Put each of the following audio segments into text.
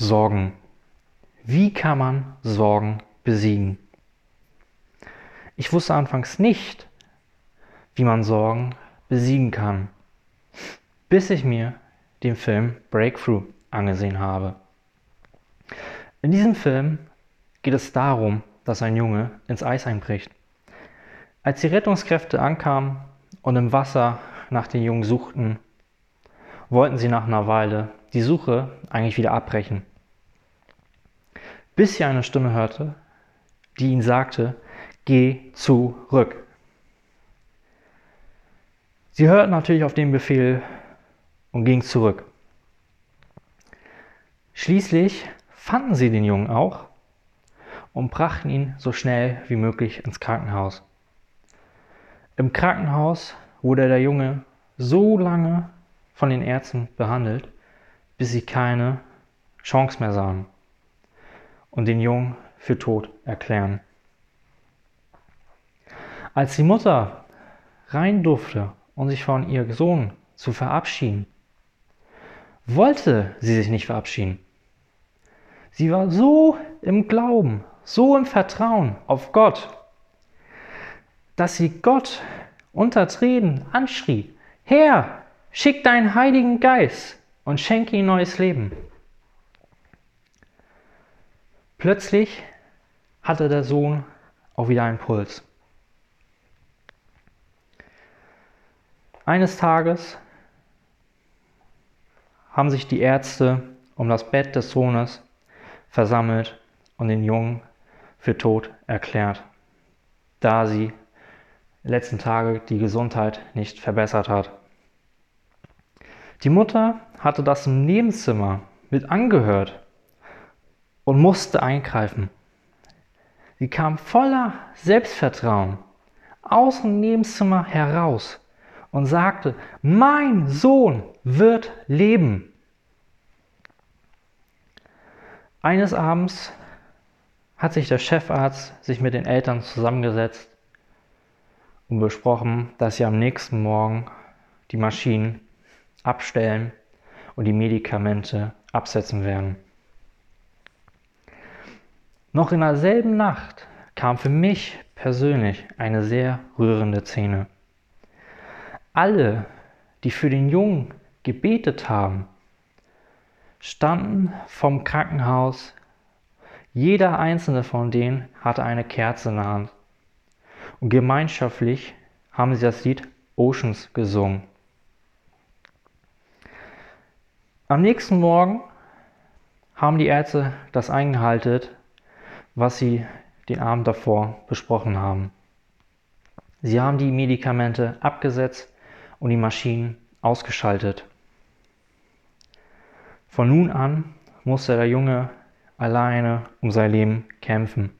Sorgen. Wie kann man Sorgen besiegen? Ich wusste anfangs nicht, wie man Sorgen besiegen kann, bis ich mir den Film Breakthrough angesehen habe. In diesem Film geht es darum, dass ein Junge ins Eis einbricht. Als die Rettungskräfte ankamen und im Wasser nach den Jungen suchten, wollten sie nach einer Weile die Suche eigentlich wieder abbrechen. Bis sie eine Stimme hörte, die ihnen sagte, geh zurück. Sie hörten natürlich auf den Befehl und gingen zurück. Schließlich fanden sie den Jungen auch und brachten ihn so schnell wie möglich ins Krankenhaus. Im Krankenhaus wurde der Junge so lange von den Ärzten behandelt, bis sie keine Chance mehr sahen und den Jungen für tot erklären. Als die Mutter rein durfte, um sich von ihrem Sohn zu verabschieden, wollte sie sich nicht verabschieden. Sie war so im Glauben, so im Vertrauen auf Gott, dass sie Gott unter Tränen anschrie, Herr, schick deinen Heiligen Geist und schenke ihm neues Leben. Plötzlich hatte der Sohn auch wieder einen Puls. Eines Tages haben sich die Ärzte um das Bett des Sohnes versammelt und den Jungen für tot erklärt, da sie letzten Tage die Gesundheit nicht verbessert hat. Die Mutter hatte das im Nebenzimmer mit angehört und musste eingreifen. Sie kam voller Selbstvertrauen aus dem Nebenzimmer heraus und sagte, mein Sohn wird leben. Eines Abends hat sich der Chefarzt sich mit den Eltern zusammengesetzt und besprochen, dass sie am nächsten Morgen die Maschinen abstellen und die Medikamente absetzen werden. Noch in derselben Nacht kam für mich persönlich eine sehr rührende Szene. Alle, die für den Jungen gebetet haben, standen vom Krankenhaus. Jeder einzelne von denen hatte eine Kerze in der Hand. Und gemeinschaftlich haben sie das Lied Oceans gesungen. Am nächsten Morgen haben die Ärzte das eingehalten, was sie den Abend davor besprochen haben. Sie haben die Medikamente abgesetzt und die Maschinen ausgeschaltet. Von nun an musste der Junge alleine um sein Leben kämpfen.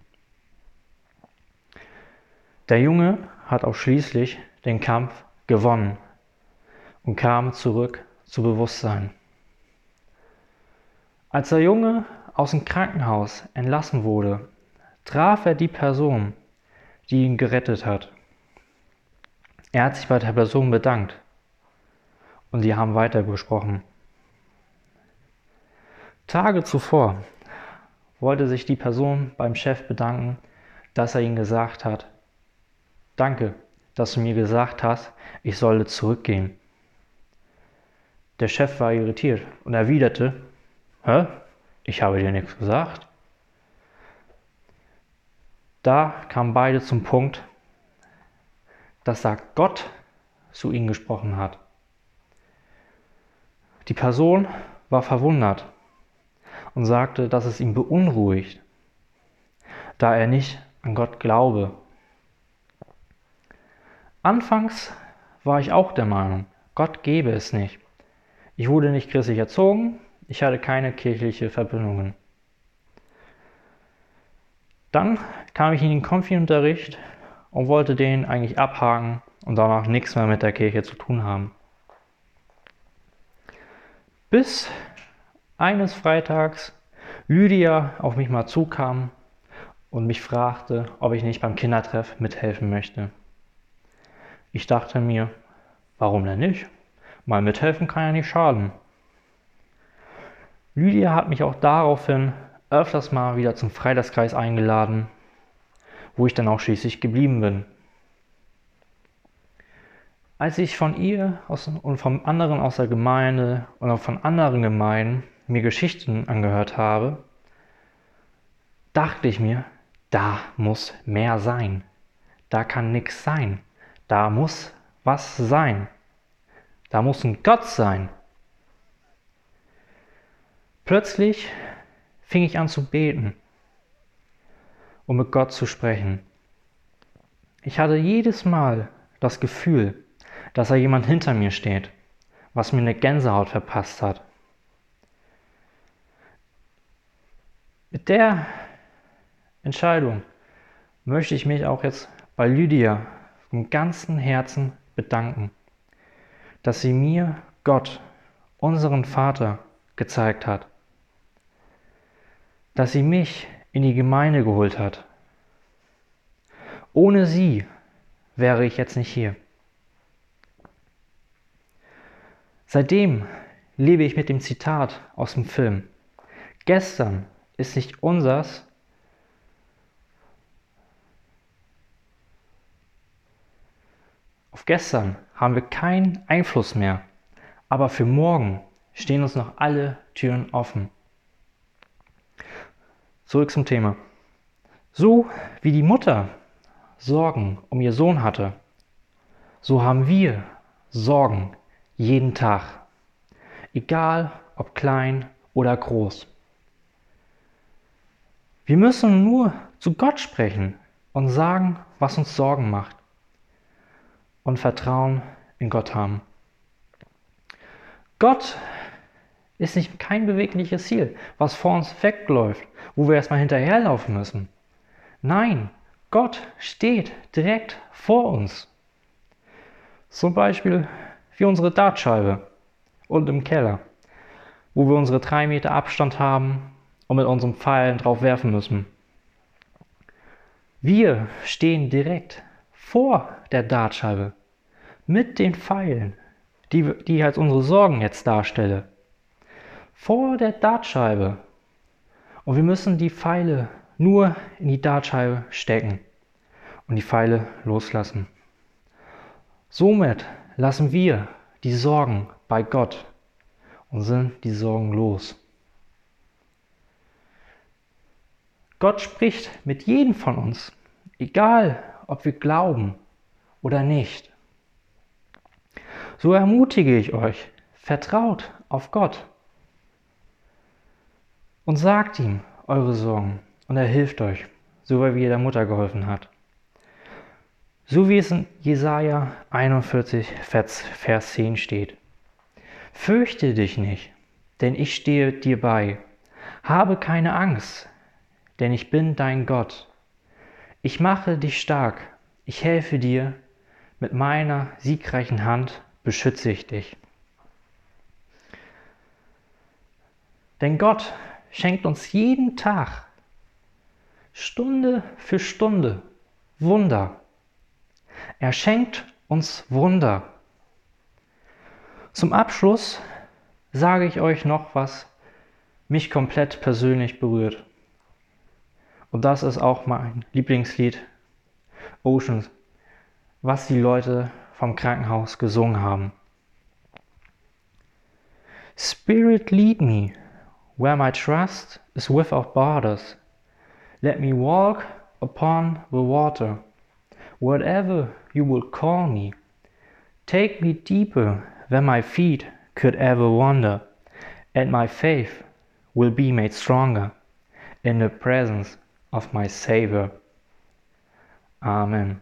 Der Junge hat auch schließlich den Kampf gewonnen und kam zurück zu Bewusstsein. Als der Junge aus dem Krankenhaus entlassen wurde, traf er die Person, die ihn gerettet hat. Er hat sich bei der Person bedankt und sie haben weitergesprochen. Tage zuvor wollte sich die Person beim Chef bedanken, dass er ihm gesagt hat, danke, dass du mir gesagt hast, ich solle zurückgehen. Der Chef war irritiert und erwiderte, hä, ich habe dir nichts gesagt. Da kamen beide zum Punkt, dass da Gott zu ihnen gesprochen hat. Die Person war verwundert und sagte, dass es ihn beunruhigt, da er nicht an Gott glaube. Anfangs war ich auch der Meinung, Gott gebe es nicht. Ich wurde nicht christlich erzogen, ich hatte keine kirchliche Verbindungen. Dann kam ich in den Konfi-Unterricht und wollte den eigentlich abhaken und danach nichts mehr mit der Kirche zu tun haben. Bis eines Freitags Lydia auf mich mal zukam und mich fragte, ob ich nicht beim Kindertreff mithelfen möchte. Ich dachte mir, warum denn nicht? Mal mithelfen kann ja nicht schaden. Lydia hat mich auch daraufhin öfters mal wieder zum Freitagskreis eingeladen, wo ich dann auch schließlich geblieben bin. Als ich von ihr und von anderen aus der Gemeinde und auch von anderen Gemeinden mir Geschichten angehört habe, dachte ich mir, da muss mehr sein. Da kann nichts sein. Da muss was sein. Da muss ein Gott sein. Plötzlich fing ich an zu beten, um mit Gott zu sprechen. Ich hatte jedes Mal das Gefühl, dass da jemand hinter mir steht, was mir eine Gänsehaut verpasst hat. Mit der Entscheidung möchte ich mich auch jetzt bei Lydia vom ganzen Herzen bedanken, dass sie mir Gott, unseren Vater, gezeigt hat, dass sie mich in die Gemeinde geholt hat. Ohne sie wäre ich jetzt nicht hier. Seitdem lebe ich mit dem Zitat aus dem Film. Gestern ist nicht unsers. Auf gestern haben wir keinen Einfluss mehr, aber für morgen stehen uns noch alle Türen offen. Zurück zum Thema. So wie die Mutter Sorgen um ihr Sohn hatte, so haben wir Sorgen jeden Tag, egal ob klein oder groß. Wir müssen nur zu Gott sprechen und sagen, was uns Sorgen macht und Vertrauen in Gott haben. Gott ist nicht kein bewegliches Ziel, was vor uns wegläuft, wo wir erstmal hinterherlaufen müssen. Nein, Gott steht direkt vor uns. Zum Beispiel wie unsere Dartscheibe und im Keller, wo wir unsere drei Meter Abstand haben und mit unseren Pfeilen drauf werfen müssen. Wir stehen direkt vor der Dartscheibe mit den Pfeilen, die, die ich als unsere Sorgen jetzt darstelle. Vor der Dartscheibe. Und wir müssen die Pfeile nur in die Dartscheibe stecken und die Pfeile loslassen. Somit lassen wir die Sorgen bei Gott und sind die Sorgen los. Gott spricht mit jedem von uns, egal ob wir glauben oder nicht. So ermutige ich euch, vertraut auf Gott und sagt ihm eure Sorgen und er hilft euch, so wie er der Mutter geholfen hat. So wie es in Jesaja 41, Vers 10 steht. Fürchte dich nicht, denn ich stehe dir bei. Habe keine Angst, denn ich bin dein Gott. Ich mache dich stark, ich helfe dir, mit meiner siegreichen Hand beschütze ich dich. Denn Gott schenkt uns jeden Tag, Stunde für Stunde, Wunder er schenkt uns Wunder. Zum Abschluss sage ich euch noch, was mich komplett persönlich berührt. Und das ist auch mein Lieblingslied Oceans, was die Leute vom Krankenhaus gesungen haben. Spirit lead me where my trust is without borders. Let me walk upon the water whatever you will call me. Take me deeper than my feet could ever wander, and my faith will be made stronger in the presence of my Savior. Amen.